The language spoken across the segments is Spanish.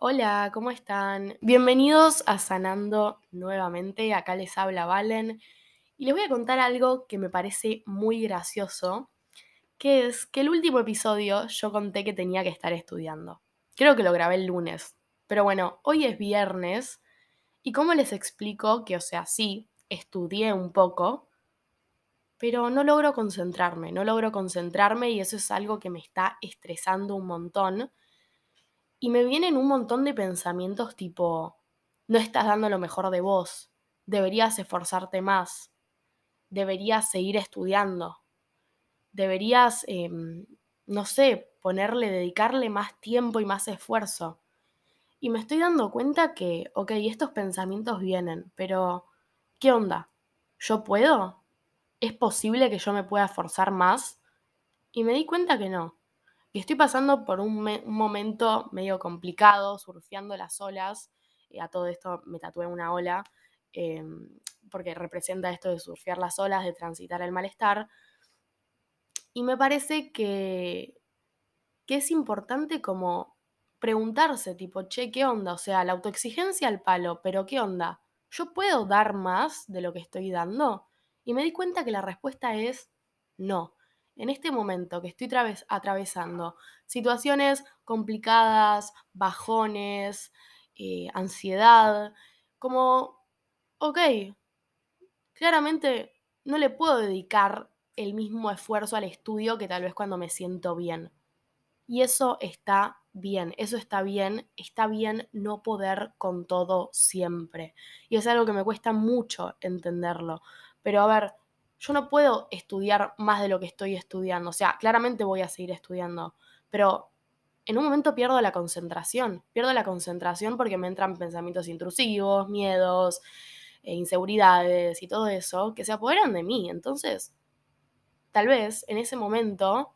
Hola, ¿cómo están? Bienvenidos a Sanando nuevamente. Acá les habla Valen y les voy a contar algo que me parece muy gracioso, que es que el último episodio yo conté que tenía que estar estudiando. Creo que lo grabé el lunes, pero bueno, hoy es viernes y cómo les explico que, o sea, sí, estudié un poco, pero no logro concentrarme, no logro concentrarme y eso es algo que me está estresando un montón y me vienen un montón de pensamientos tipo, no estás dando lo mejor de vos, deberías esforzarte más, deberías seguir estudiando, deberías, em, no sé, ponerle, dedicarle más tiempo y más esfuerzo. Y me estoy dando cuenta que, ok, estos pensamientos vienen, pero ¿qué onda? ¿Yo puedo? ¿Es posible que yo me pueda esforzar más? Y me di cuenta que no y estoy pasando por un, momento medio complicado, surfeando las olas. y a todo esto me tatué una ola, em, porque representa esto de surfear las olas, de transitar el malestar. Y me parece que, que es importante como preguntarse, tipo, che, ¿qué onda? O sea, la autoexigencia al palo, pero ¿qué onda? ¿Yo puedo dar más de lo que estoy dando? Y me di cuenta que la respuesta es no en este momento que estoy atravesando situaciones complicadas, bajones, eh, ansiedad, como, ok, claramente no le puedo dedicar el mismo esfuerzo al estudio que tal vez cuando me siento bien. Y eso está bien, eso está bien, está bien no poder con todo siempre. Y es algo que me cuesta mucho entenderlo. Pero a ver, yo no puedo estudiar más de lo que estoy estudiando. O sea, claramente voy a seguir estudiando, pero en un momento pierdo la concentración. Pierdo la concentración porque me entran pensamientos intrusivos, miedos, e inseguridades y todo eso que se apoderan de mí. Entonces, tal vez en ese momento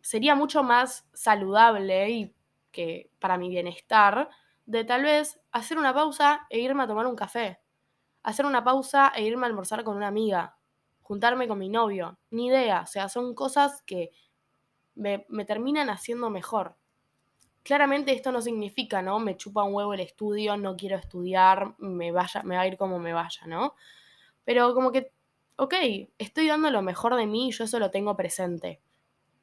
sería mucho más saludable y que para mi bienestar de tal vez hacer una pausa e irme a tomar un café. Hacer una pausa e irme a almorzar con una amiga juntarme con mi novio, ni idea, o sea, son cosas que me, terminan haciendo mejor. Claramente esto no significa, ¿no? Me chupa un huevo el estudio, no quiero estudiar, me, vaya, me va a ir como me vaya, ¿no? Pero como que, ok, estoy dando lo mejor de mí y yo eso lo tengo presente.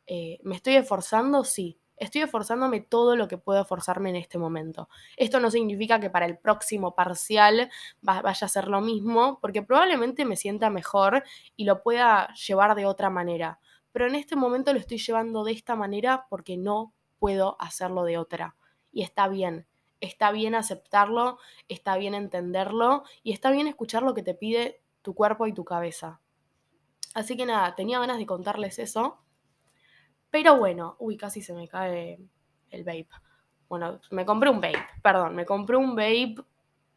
Eh, ¿Me estoy esforzando? Sí. Estoy esforzándome todo lo que puedo esforzarme en este momento. Esto no significa que para el próximo parcial vaya a ser lo mismo, porque probablemente me sienta mejor y lo pueda llevar de otra manera. Pero en este momento lo estoy llevando de esta manera porque no puedo hacerlo de otra. Y está bien. Está bien aceptarlo, está bien entenderlo y está bien escuchar lo que te pide tu cuerpo y tu cabeza. Así que nada, tenía ganas de contarles eso pero bueno, uy, casi se me cae el vape. Bueno, me compré un vape, perdón, me compré un vape,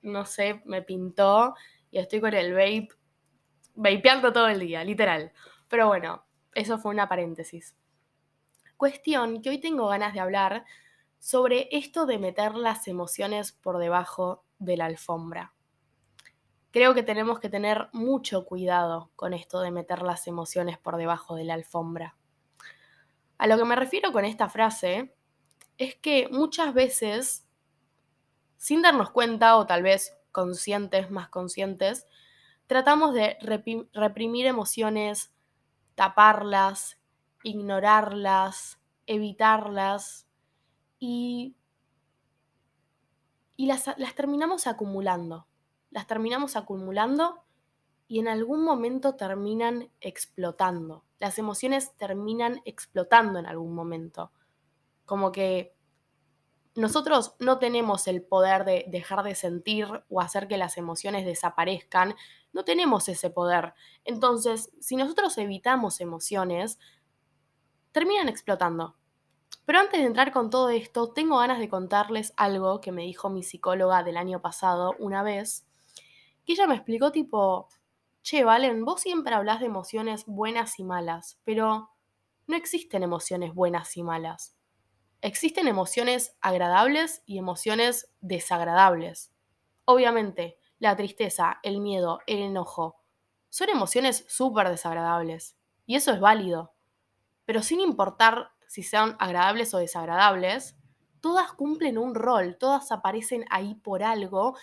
no sé, me pintó y estoy con el vape vapeando todo el día, literal. Pero bueno, eso fue una paréntesis. Cuestión que hoy tengo ganas de hablar sobre esto de meter las emociones por debajo de la alfombra. Creo que tenemos que tener mucho cuidado con esto de meter las emociones por debajo de la alfombra. A lo que me refiero con esta frase es que muchas veces, sin darnos cuenta o tal vez conscientes, más conscientes, tratamos de reprimir emociones, taparlas, ignorarlas, evitarlas y, las, las terminamos acumulando. Las terminamos acumulando y en algún momento terminan explotando. Las emociones terminan explotando en algún momento. Como que nosotros no tenemos el poder de dejar de sentir o hacer que las emociones desaparezcan. No tenemos ese poder. Entonces, si nosotros evitamos emociones, terminan explotando. Pero antes de entrar con todo esto, tengo ganas de contarles algo que me dijo mi psicóloga del año pasado una vez, que ella me explicó tipo, che, Valen, vos siempre hablas de emociones buenas y malas, pero no existen emociones buenas y malas. Existen emociones agradables y emociones desagradables. Obviamente, la tristeza, el miedo, el enojo, son emociones súper desagradables. Y eso es válido. Pero sin importar si sean agradables o desagradables, todas cumplen un rol, todas aparecen ahí por algo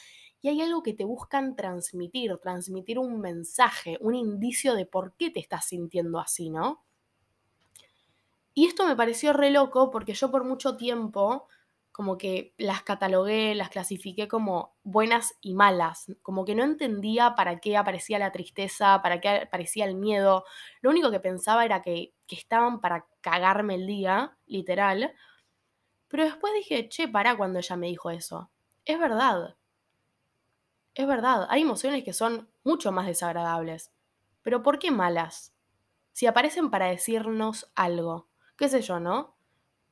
y hay algo que te buscan transmitir, transmitir un mensaje, un indicio de por qué te estás sintiendo así, ¿no? Y esto me pareció re loco porque yo por mucho tiempo como que las catalogué, las clasifiqué como buenas y malas, como que no entendía para qué aparecía la tristeza, para qué aparecía el miedo, lo único que pensaba era que, que estaban para cagarme el día, literal, pero después dije, che, para cuando ella me dijo eso, es verdad, es verdad, hay emociones que son mucho más desagradables, pero ¿por qué malas? Si aparecen para decirnos algo, qué sé yo, ¿no?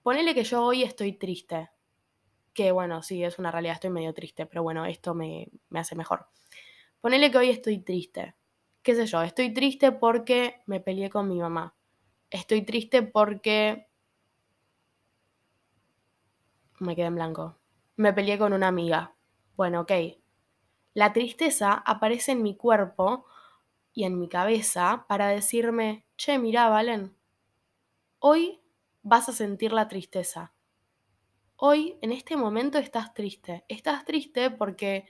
Ponele que yo hoy estoy triste que bueno, sí, es una realidad, estoy medio triste, pero bueno, esto me, hace mejor. Ponele que hoy estoy triste. ¿Qué sé yo? Estoy triste porque me peleé con mi mamá. Estoy triste porque... Me quedé en blanco. Me peleé con una amiga. Bueno, ok. La tristeza aparece en mi cuerpo y en mi cabeza para decirme, che, mira, Valen, hoy vas a sentir la tristeza hoy, en este momento, estás triste. Estás triste porque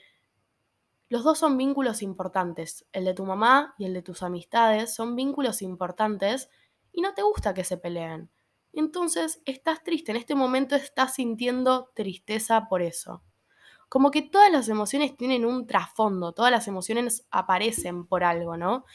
los dos son vínculos importantes. El de tu mamá y el de tus amistades son vínculos importantes y no te gusta que se peleen. Entonces, estás triste. En este momento estás sintiendo tristeza por eso. Como que todas las emociones tienen un trasfondo, todas las emociones aparecen por algo, ¿no?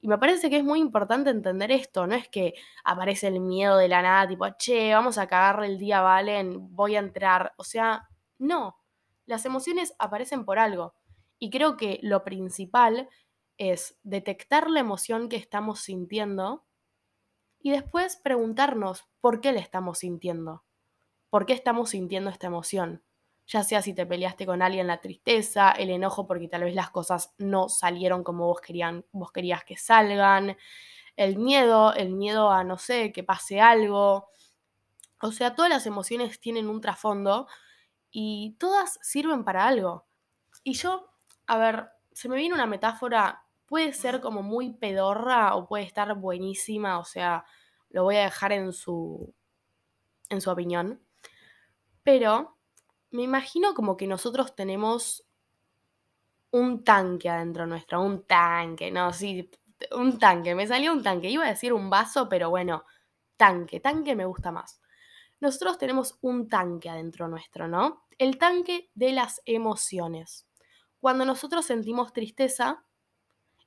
Y me parece que es muy importante entender esto, no es que aparece el miedo de la nada, tipo, che, vamos a cagarle el día, Valen, voy a entrar. O sea, no, las emociones aparecen por algo. Y creo que lo principal es detectar la emoción que estamos sintiendo y después preguntarnos por qué le estamos sintiendo. ¿Por qué estamos sintiendo esta emoción? Ya sea si te peleaste con alguien, la tristeza, el enojo porque tal vez las cosas no salieron como vos, querían, vos querías que salgan, el miedo, el miedo a, no sé, que pase algo. O sea, todas las emociones tienen un trasfondo y todas sirven para algo. Y yo, a ver, se me viene una metáfora, puede ser como muy pedorra o puede estar buenísima, o sea, lo voy a dejar en su, en su opinión. Pero me imagino como que nosotros tenemos un tanque adentro nuestro, un tanque, no, sí, un tanque, me salió un tanque, iba a decir un vaso, pero bueno, tanque, tanque me gusta más. Nosotros tenemos un tanque adentro nuestro, ¿no? El tanque de las emociones. Cuando nosotros sentimos tristeza,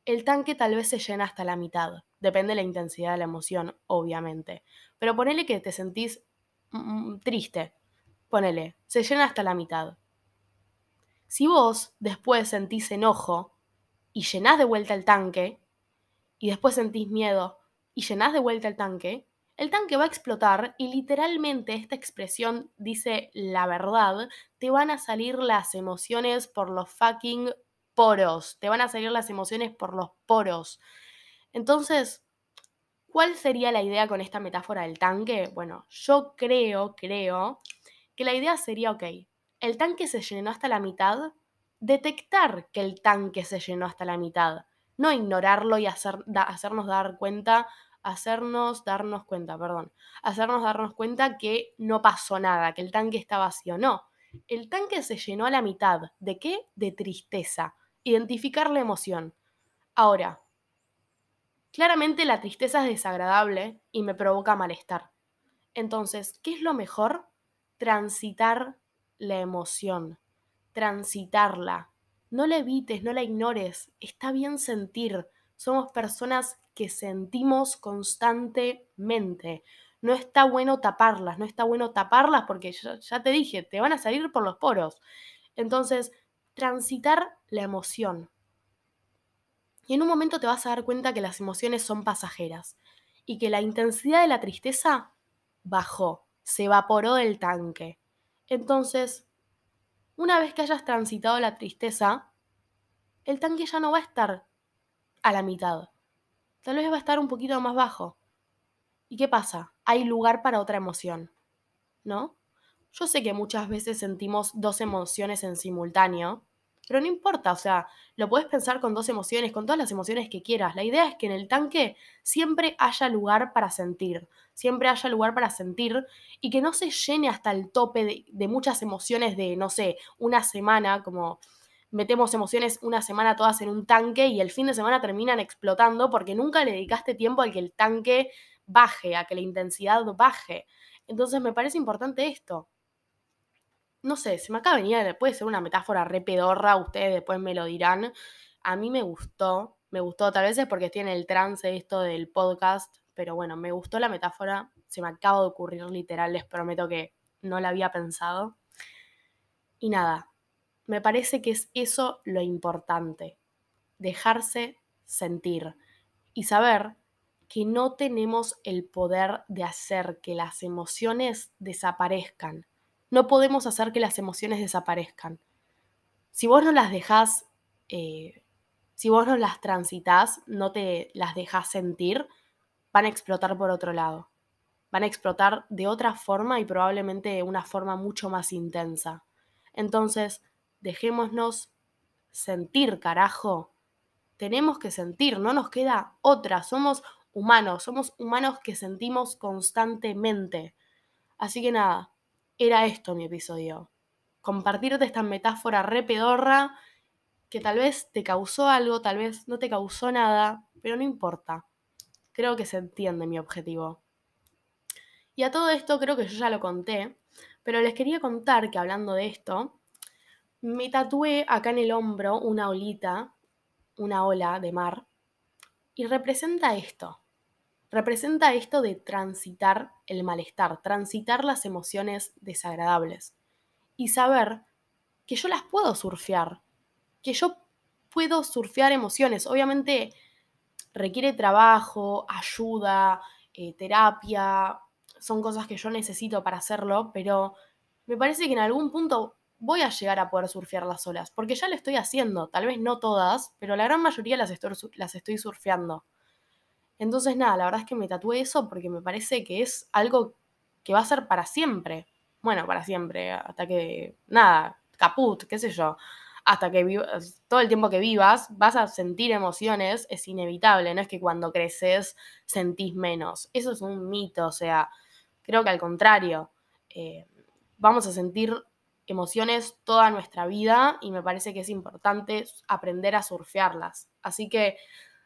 el tanque tal vez se llena hasta la mitad. Depende de la intensidad de la emoción, obviamente. Pero ponele que te sentís mm, triste ponele, se llena hasta la mitad. Si vos después sentís enojo y llenás de vuelta el tanque, y después sentís miedo y llenás de vuelta el tanque, el tanque va a explotar y literalmente esta expresión dice la verdad, te van a salir las emociones por los fucking poros, te van a salir las emociones por los poros. Entonces, ¿cuál sería la idea con esta metáfora del tanque? Bueno, yo creo, creo que la idea sería, ok, el tanque se llenó hasta la mitad, detectar que el tanque se llenó hasta la mitad, no ignorarlo y hacer, hacernos dar cuenta, hacernos darnos cuenta, perdón, hacernos darnos cuenta que no pasó nada, que el tanque está vacío, no. El tanque se llenó a la mitad. ¿De qué? De tristeza. Identificar la emoción. Ahora, claramente la tristeza es desagradable y me provoca malestar. Entonces, ¿qué es lo mejor? Transitar la emoción, transitarla. No la evites, no la ignores. Está bien sentir. Somos personas que sentimos constantemente. No está bueno taparlas, no está bueno taparlas porque ya, ya te dije, te van a salir por los poros. Entonces, transitar la emoción. Y en un momento te vas a dar cuenta que las emociones son pasajeras y que la intensidad de la tristeza bajó se evaporó del tanque. Entonces, una vez que hayas transitado la tristeza, el tanque ya no va a estar a la mitad. Tal vez va a estar un poquito más bajo. ¿Y qué pasa? Hay lugar para otra emoción, ¿no? Yo sé que muchas veces sentimos dos emociones en simultáneo, Pero no importa, o sea, lo puedes pensar con dos emociones, con todas las emociones que quieras. La idea es que en el tanque siempre haya lugar para sentir, siempre haya lugar para sentir y que no se llene hasta el tope de, de muchas emociones de, no sé, una semana, como metemos emociones una semana todas en un tanque y el fin de semana terminan explotando porque nunca le dedicaste tiempo al que el tanque baje, a que la intensidad baje. Entonces me parece importante esto, no sé, se me acaba de venir, puede ser una metáfora re pedorra, ustedes después me lo dirán. A mí me gustó, me gustó, tal vez es porque tiene el trance esto del podcast, pero bueno, me gustó la metáfora, se me acaba de ocurrir literal, les prometo que no la había pensado. Y nada, me parece que es eso lo importante, dejarse sentir y saber que no tenemos el poder de hacer que las emociones desaparezcan no podemos hacer que las emociones desaparezcan. Si vos no las dejás, eh, si vos no las transitas, no te las dejás sentir, van a explotar por otro lado. Van a explotar de otra forma y probablemente de una forma mucho más intensa. Entonces, dejémonos sentir, carajo. Tenemos que sentir, no nos queda otra. Somos humanos, somos humanos que sentimos constantemente. Así que nada, era esto mi episodio. Compartirte esta metáfora re pedorra que tal vez te causó algo, tal vez no te causó nada, pero no importa. Creo que se entiende mi objetivo. Y a todo esto creo que yo ya lo conté, pero les quería contar que hablando de esto, me tatué acá en el hombro una olita, una ola de mar, y representa esto representa esto de transitar el malestar, transitar las emociones desagradables y saber que yo las puedo surfear, que yo puedo surfear emociones. Obviamente requiere trabajo, ayuda, eh, terapia, son cosas que yo necesito para hacerlo, pero me parece que en algún punto voy a llegar a poder surfear las olas, porque ya lo estoy haciendo, tal vez no todas, pero la gran mayoría las estoy, las estoy surfeando. Entonces, nada, la verdad es que me tatué eso porque me parece que es algo que va a ser para siempre. Bueno, para siempre, hasta que, nada, caput, qué sé yo. Hasta que vivas, todo el tiempo que vivas vas a sentir emociones, es inevitable, no es que cuando creces sentís menos. Eso es un mito, o sea, creo que al contrario, eh, vamos a sentir emociones toda nuestra vida y me parece que es importante aprender a surfearlas. Así que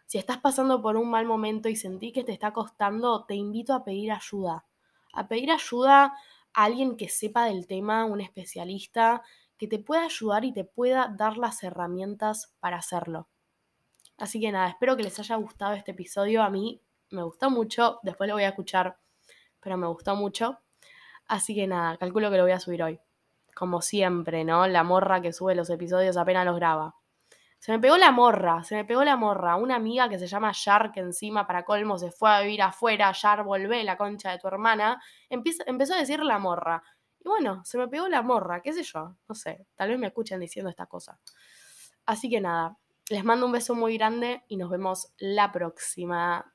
si estás pasando por un mal momento y sentís que te está costando, te invito a pedir ayuda. A pedir ayuda a alguien que sepa del tema, un especialista, que te pueda ayudar y te pueda dar las herramientas para hacerlo. Así que nada, espero que les haya gustado este episodio. A mí me gustó mucho, después lo voy a escuchar, pero me gustó mucho. Así que nada, calculo que lo voy a subir hoy. Como siempre, ¿no? La morra que sube los episodios apenas los graba. Se me pegó la morra, se me pegó la morra. Una amiga que se llama Yar, que encima para colmo se fue a vivir afuera, Yar, volvé, la concha de tu hermana, empezó a decir la morra. Y bueno, se me pegó la morra, qué sé yo, no sé, tal vez me escuchen diciendo esta cosa. Así que nada, les mando un beso muy grande y nos vemos la próxima.